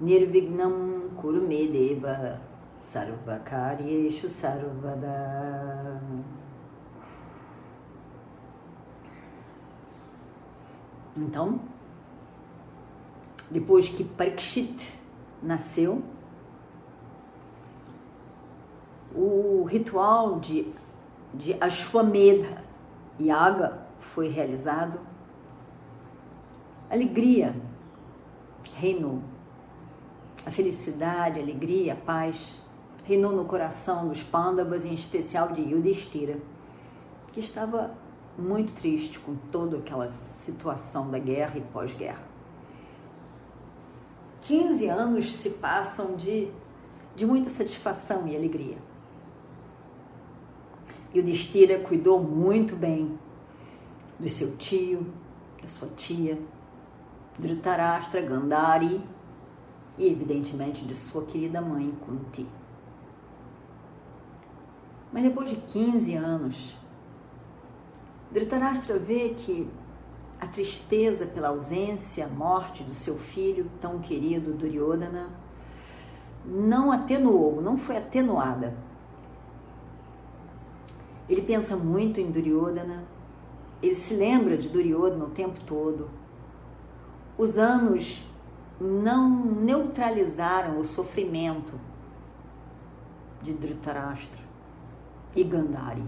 Nirvignam Kurume Deva Sarvakaryeshu Sarvada. Então, depois que Parikshit nasceu, o ritual de, de Ashwamedha Yaga foi realizado. Alegria reinou a felicidade, a alegria, a paz reinou no coração dos Pandavas, em especial de Yudhishthira, que estava muito triste com toda aquela situação da guerra e pós-guerra. 15 anos se passam de, de muita satisfação e alegria. O Destira cuidou muito bem do seu tio, da sua tia, Dhritarashtra, Gandhari e, evidentemente, de sua querida mãe, Kunti. Mas depois de 15 anos, Dhritarashtra vê que a tristeza pela ausência, morte do seu filho tão querido Duryodhana não atenuou, não foi atenuada ele pensa muito em Duryodhana, ele se lembra de Duryodhana o tempo todo. Os anos não neutralizaram o sofrimento de Dhritarashtra e Gandhari.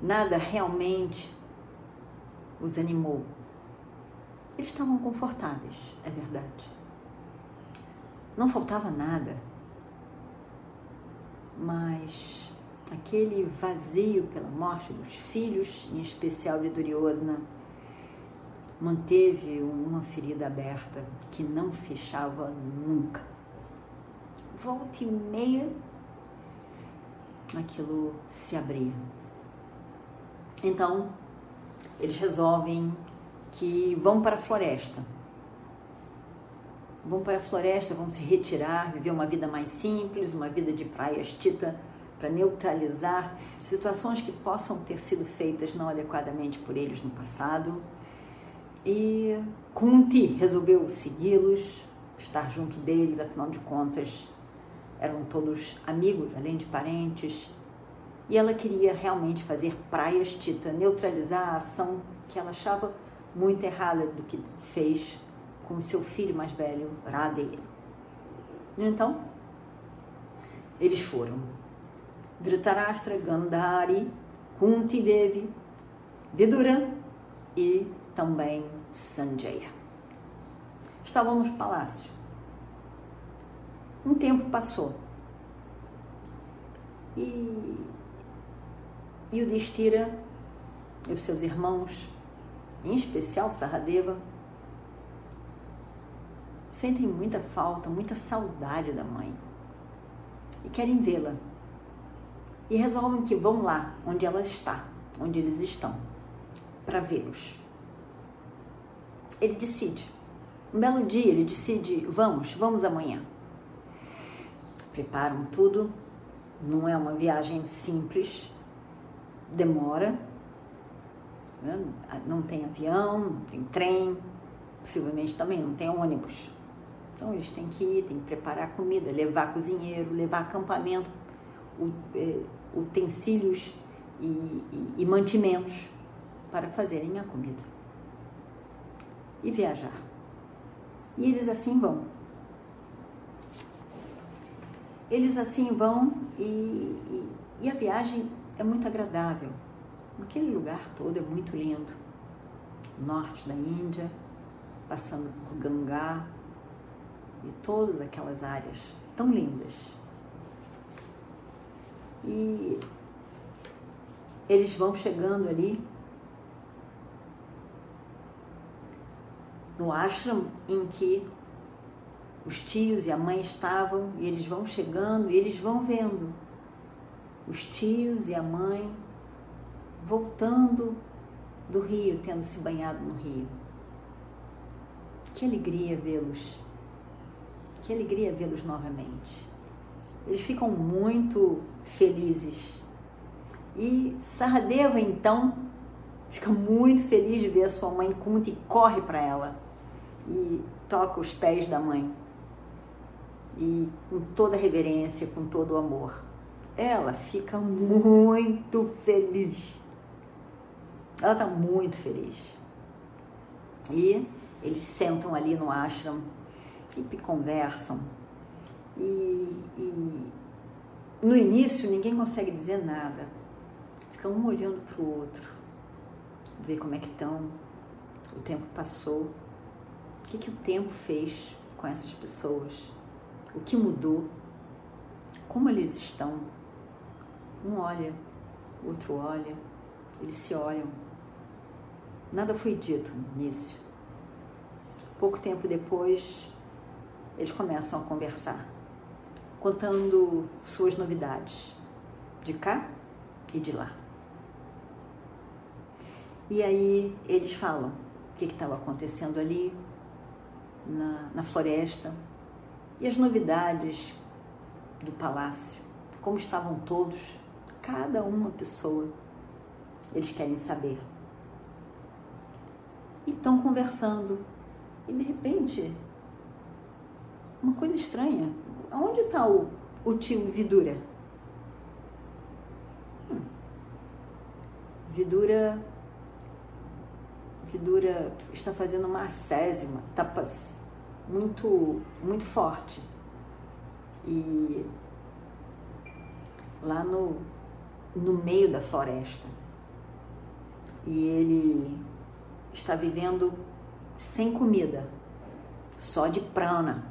Nada realmente os animou. Eles estavam confortáveis, é verdade. Não faltava nada mas aquele vazio pela morte dos filhos, em especial de Duryodhana, manteve uma ferida aberta que não fechava nunca. Volta e meia, aquilo se abria. Então, eles resolvem que vão para a floresta vão para a floresta, vão se retirar, viver uma vida mais simples, uma vida de praias tita, para neutralizar situações que possam ter sido feitas não adequadamente por eles no passado. E Kunti resolveu segui-los, estar junto deles, afinal de contas, eram todos amigos, além de parentes. E ela queria realmente fazer praias tita, neutralizar a ação que ela achava muito errada do que fez com seu filho mais velho, Radeya. Então, eles foram. Dhritarashtra, Gandhari, Kunti Devi, Vidura e também Sanjaya. Estavam nos palácios. Um tempo passou. E, e o Destira e os seus irmãos, em especial Saradeva, sentem muita falta, muita saudade da mãe e querem vê-la. E resolvem que vão lá onde ela está, onde eles estão, para vê-los. Ele decide. Um belo dia ele decide: vamos, vamos amanhã. Preparam tudo, não é uma viagem simples, demora, né? não tem avião, não tem trem, possivelmente também não tem ônibus. Então eles têm que ir, têm que preparar comida, levar cozinheiro, levar acampamento, é, utensílios e, e, e mantimentos para fazerem a comida e viajar. E eles assim vão. Eles assim vão e, e, e, a viagem é muito agradável. Aquele lugar todo é muito lindo. Norte da Índia, passando por Gangá, e todas aquelas áreas tão lindas. E eles vão chegando ali no ashram em que os tios e a mãe estavam e eles vão chegando e eles vão vendo os tios e a mãe voltando do rio, tendo se banhado no rio. Que alegria vê-los. Que alegria vê-los novamente. Eles ficam muito felizes. E Saradeva então fica muito feliz de ver a sua mãe Kunti e corre para ela e toca os pés da mãe. E com toda reverência, com todo o amor. Ela fica muito feliz. Ela está muito feliz. E eles sentam ali no ashram e conversam. E, e no início ninguém consegue dizer nada. Fica um olhando para o outro, ver como é que estão. O tempo passou. O que, que o tempo fez com essas pessoas? O que mudou? Como eles estão? Um olha, outro olha, eles se olham. Nada foi dito no início. Pouco tempo depois, eles começam a conversar, contando suas novidades, de cá e de lá. E aí eles falam o que estava acontecendo ali na, na floresta e as novidades do palácio, como estavam todos, cada uma pessoa, eles querem saber. E estão conversando. E de repente, uma coisa estranha. Onde está o, o tio Vidura? Hum. Vidura Vidura está fazendo uma ascésima, tapas muito, muito forte. E lá no, no meio da floresta. E ele está vivendo sem comida, só de prana.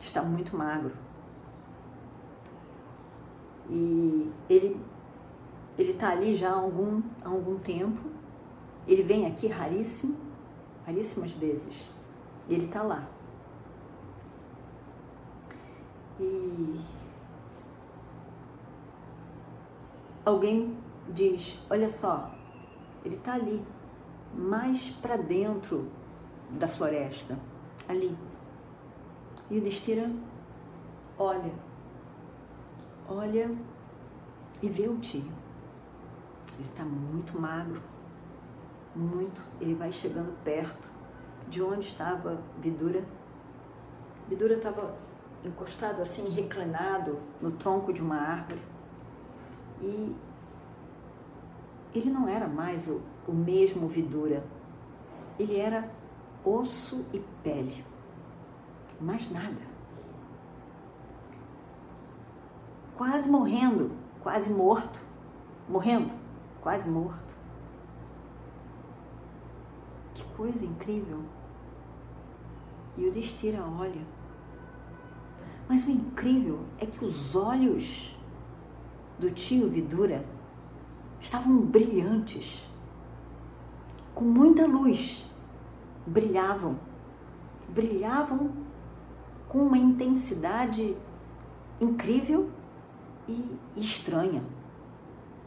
Está muito magro. E ele ele está ali já há algum, há algum tempo. Ele vem aqui raríssimo, raríssimas vezes. E ele está lá. E alguém diz: Olha só, ele está ali, mais para dentro da floresta, ali. E o Destira olha, olha e vê o tio. Ele está muito magro, muito. Ele vai chegando perto de onde estava Vidura. Vidura estava encostado assim, reclinado no tronco de uma árvore. E ele não era mais o, o mesmo Vidura. Ele era osso e pele. Mais nada. Quase morrendo, quase morto. Morrendo, quase morto. Que coisa incrível. E o Destira olha. Mas o incrível é que os olhos do tio Vidura estavam brilhantes, com muita luz, brilhavam, brilhavam com uma intensidade incrível e estranha,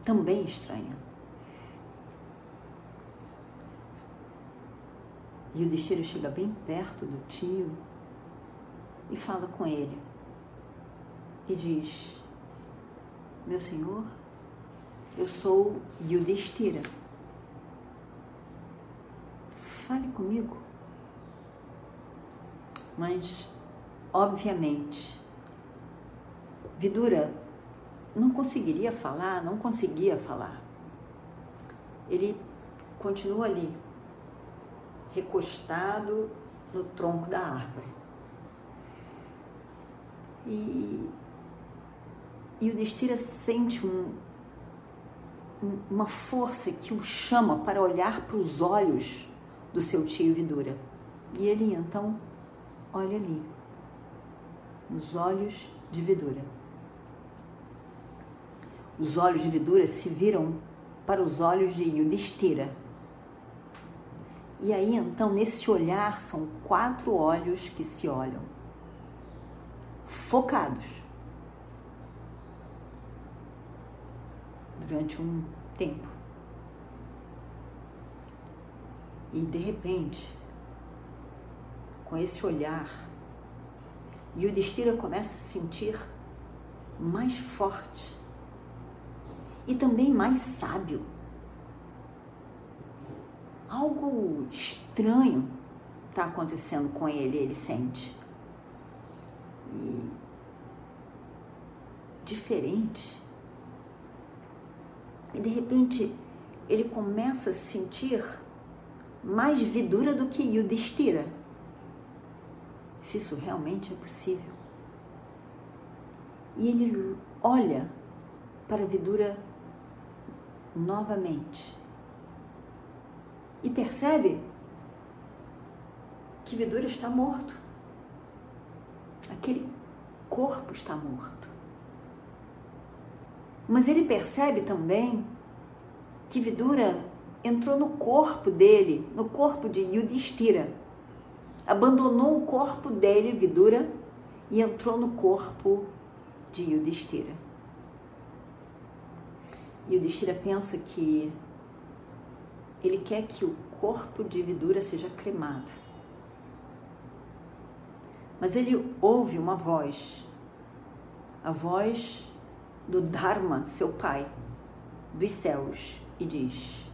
também estranha. E o destino chega bem perto do tio e fala com ele e diz: Meu senhor, eu sou Yudhishthira. Fale comigo. Mas, obviamente, Vidura não conseguiria falar, não conseguia falar. Ele continua ali, recostado no tronco da árvore. E, e o Destira sente um, uma força que o chama para olhar para os olhos do seu tio Vidura. E ele então olha ali, nos olhos de Vidura. Os olhos de Vidura se viram para os olhos de Yudhishthira. E aí então, nesse olhar, são quatro olhos que se olham, focados, durante um tempo. E de repente, com esse olhar, Yudhishthira começa a se sentir mais forte e também mais sábio. Algo estranho está acontecendo com ele, ele sente. E diferente. E de repente ele começa a sentir mais vidura do que Yudhishthira. Se isso realmente é possível. E ele olha para Vidura novamente e percebe que Vidura está morto. Aquele corpo está morto. Mas ele percebe também que Vidura entrou no corpo dele, no corpo de Yudhishthira. Abandonou o corpo dele, Vidura, e entrou no corpo de Yudhishthira. O Destira pensa que ele quer que o corpo de Vidura seja cremado. Mas ele ouve uma voz, a voz do Dharma, seu pai, dos céus, e diz: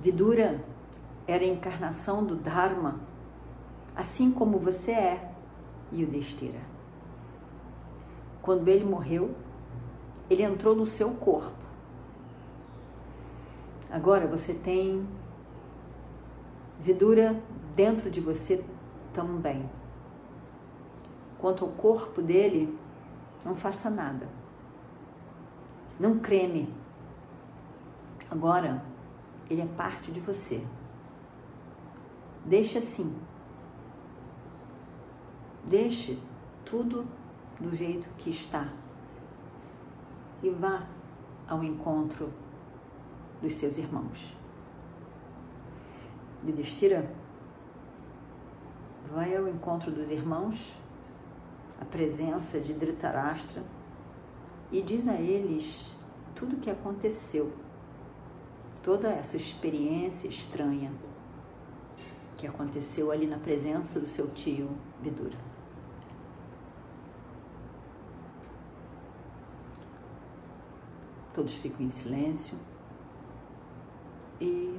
Vidura era a encarnação do Dharma, assim como você é, e o. Quando ele morreu, ele entrou no seu corpo. Agora você tem vidura dentro de você também. Quanto ao corpo dele, não faça nada. Não creme. Agora, ele é parte de você. Deixe assim. Deixe tudo do jeito que está e vá ao encontro dos seus irmãos. Yudhishthira vai ao encontro dos irmãos, a presença de Dhritarashtra, e diz a eles tudo o que aconteceu, toda essa experiência estranha que aconteceu ali na presença do seu tio Vidura. Todos ficam em silêncio e,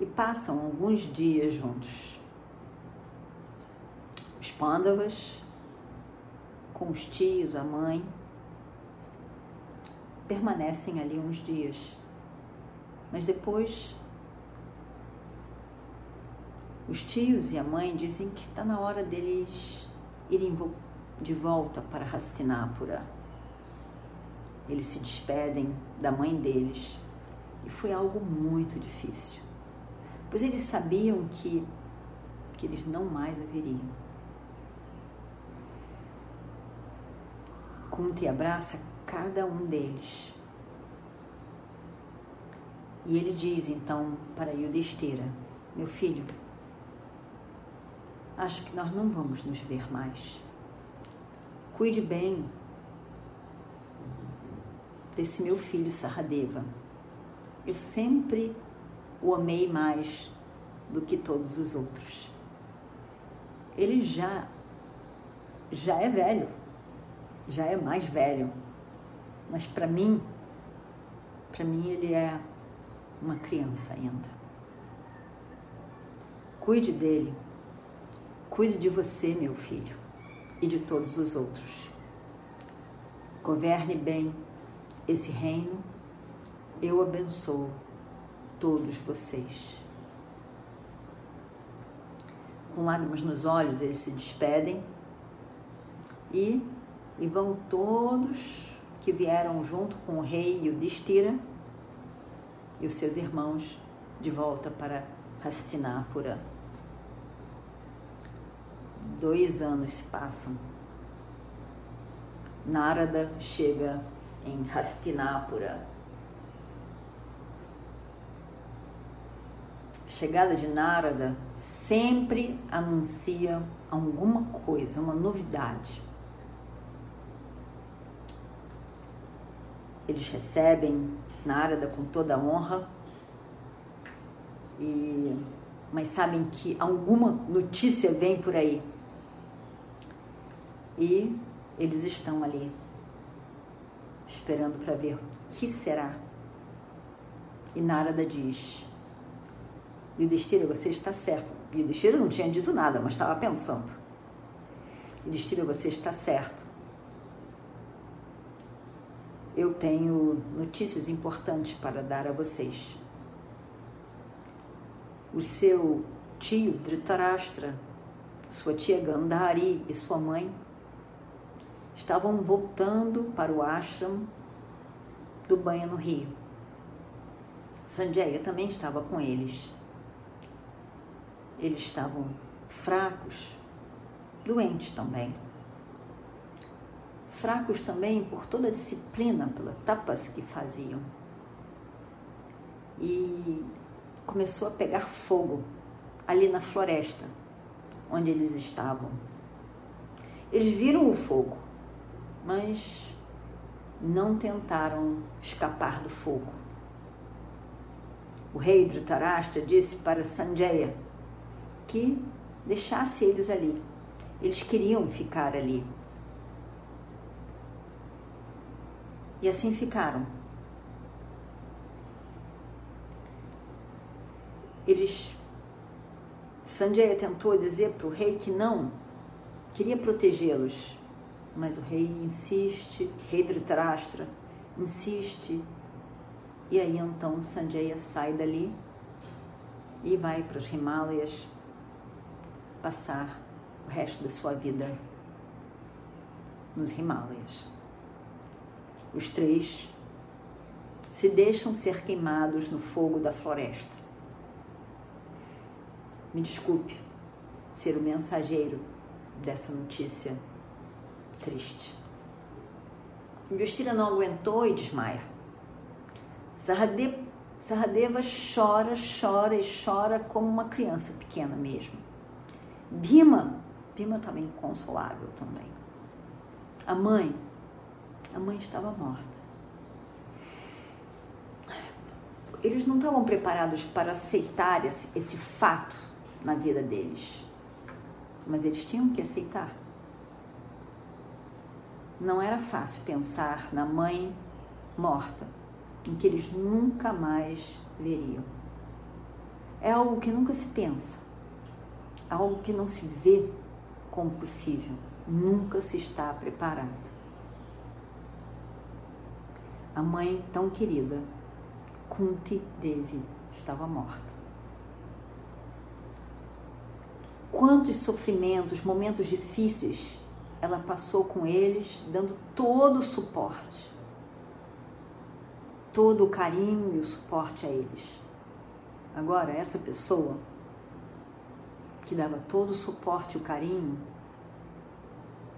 e passam alguns dias juntos. Os pândavas, com os tios, a mãe, permanecem ali uns dias. Mas depois, os tios e a mãe dizem que está na hora deles irem de volta para Hastinapura eles se despedem da mãe deles e foi algo muito difícil, pois eles sabiam que, que eles não mais a veriam. Kunti abraça cada um deles. E ele diz então para Yudhishthira, meu filho, acho que nós não vamos nos ver mais. Cuide bem desse meu filho Saradeva. Eu sempre o amei mais do que todos os outros. Ele já já é velho, já é mais velho, mas para mim, para mim ele é uma criança ainda. Cuide dele, cuide de você, meu filho, e de todos os outros. Governe bem esse reino, eu abençoo todos vocês. Com lágrimas nos olhos, eles se despedem e, e vão todos que vieram junto com o rei e o Destira e os seus irmãos de volta para Hastinapura. Dois anos se passam. Narada chega em Hastinapura. Chegada de Narada sempre anuncia alguma coisa, uma novidade. Eles recebem Narada com toda a honra, e, mas sabem que alguma notícia vem por aí. E eles estão ali, esperando para ver o que será. E Narada diz: Yudhishthira, você está certo. Yudhishthira não tinha dito nada, mas estava pensando. Yudhishthira, você está certo. Eu tenho notícias importantes para dar a vocês. O seu tio Dhritarashtra, sua tia Gandhari e sua mãe estavam voltando para o ashram do banho no rio. Sanjaya também estava com eles. Eles estavam fracos, doentes também. Fracos também por toda a disciplina, pela tapas que faziam. E começou a pegar fogo ali na floresta onde eles estavam. Eles viram o fogo, mas não tentaram escapar do fogo. O rei Dhritarashtra disse para Sanjaya que deixasse eles ali. Eles queriam ficar ali. E assim ficaram. Eles. Sanjaya tentou dizer para o rei que não, queria protegê-los, mas o rei insiste, rei Dhritarashtra insiste, e aí então Sanjaya sai dali e vai para os Himalayas passar o resto da sua vida nos Himalayas. Os três se deixam ser queimados no fogo da floresta. Me desculpe ser o mensageiro dessa notícia triste. Yudhishthira não aguentou e desmaia. Saradeva, Saradeva chora, chora e chora como uma criança pequena mesmo. Bima, Bima estava inconsolável também. A mãe, a mãe estava morta. Eles não estavam preparados para aceitar esse, esse fato na vida deles, mas eles tinham que aceitar. Não era fácil pensar na mãe morta, em que eles nunca mais veriam. É algo que nunca se pensa algo que não se vê como possível, nunca se está preparado. A mãe tão querida, Kunti Devi, estava morta. Quantos sofrimentos, momentos difíceis ela passou com eles, dando todo o suporte, todo o carinho e o suporte a eles. Agora, essa pessoa que dava todo o suporte e o carinho,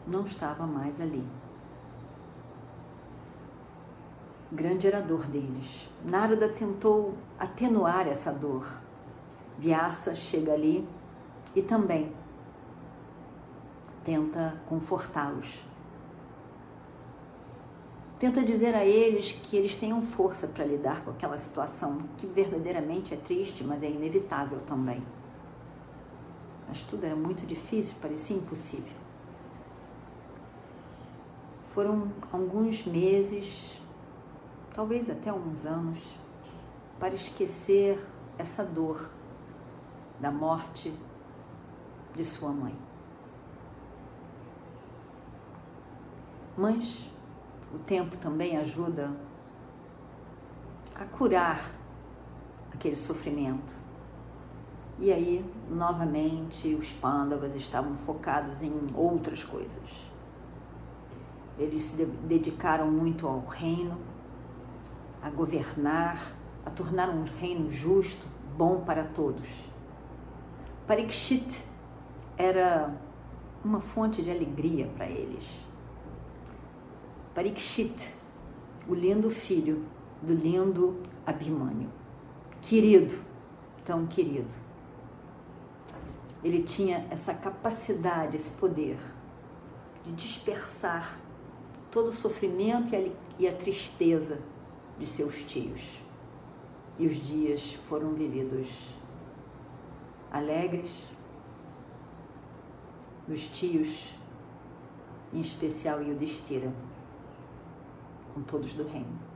não estava mais ali. Grande era a dor deles. Narada tentou atenuar essa dor. Vyasa chega ali e também tenta confortá-los. Tenta dizer a eles que eles tenham força para lidar com aquela situação que verdadeiramente é triste, mas é inevitável também mas tudo era muito difícil, parecia impossível. Foram alguns meses, talvez até alguns anos, para esquecer essa dor da morte de sua mãe. Mas o tempo também ajuda a curar aquele sofrimento e aí, novamente, os pândavas estavam focados em outras coisas. Eles se dedicaram muito ao reino, a governar, a tornar um reino justo, bom para todos. Parikshit era uma fonte de alegria para eles. Parikshit, o lindo filho do lindo Abhimanyu, querido, tão querido. Ele tinha essa capacidade, esse poder de dispersar todo o sofrimento e a, tristeza de seus tios. E os dias foram vividos alegres, os tios, em especial Yudhishthira, com todos do reino.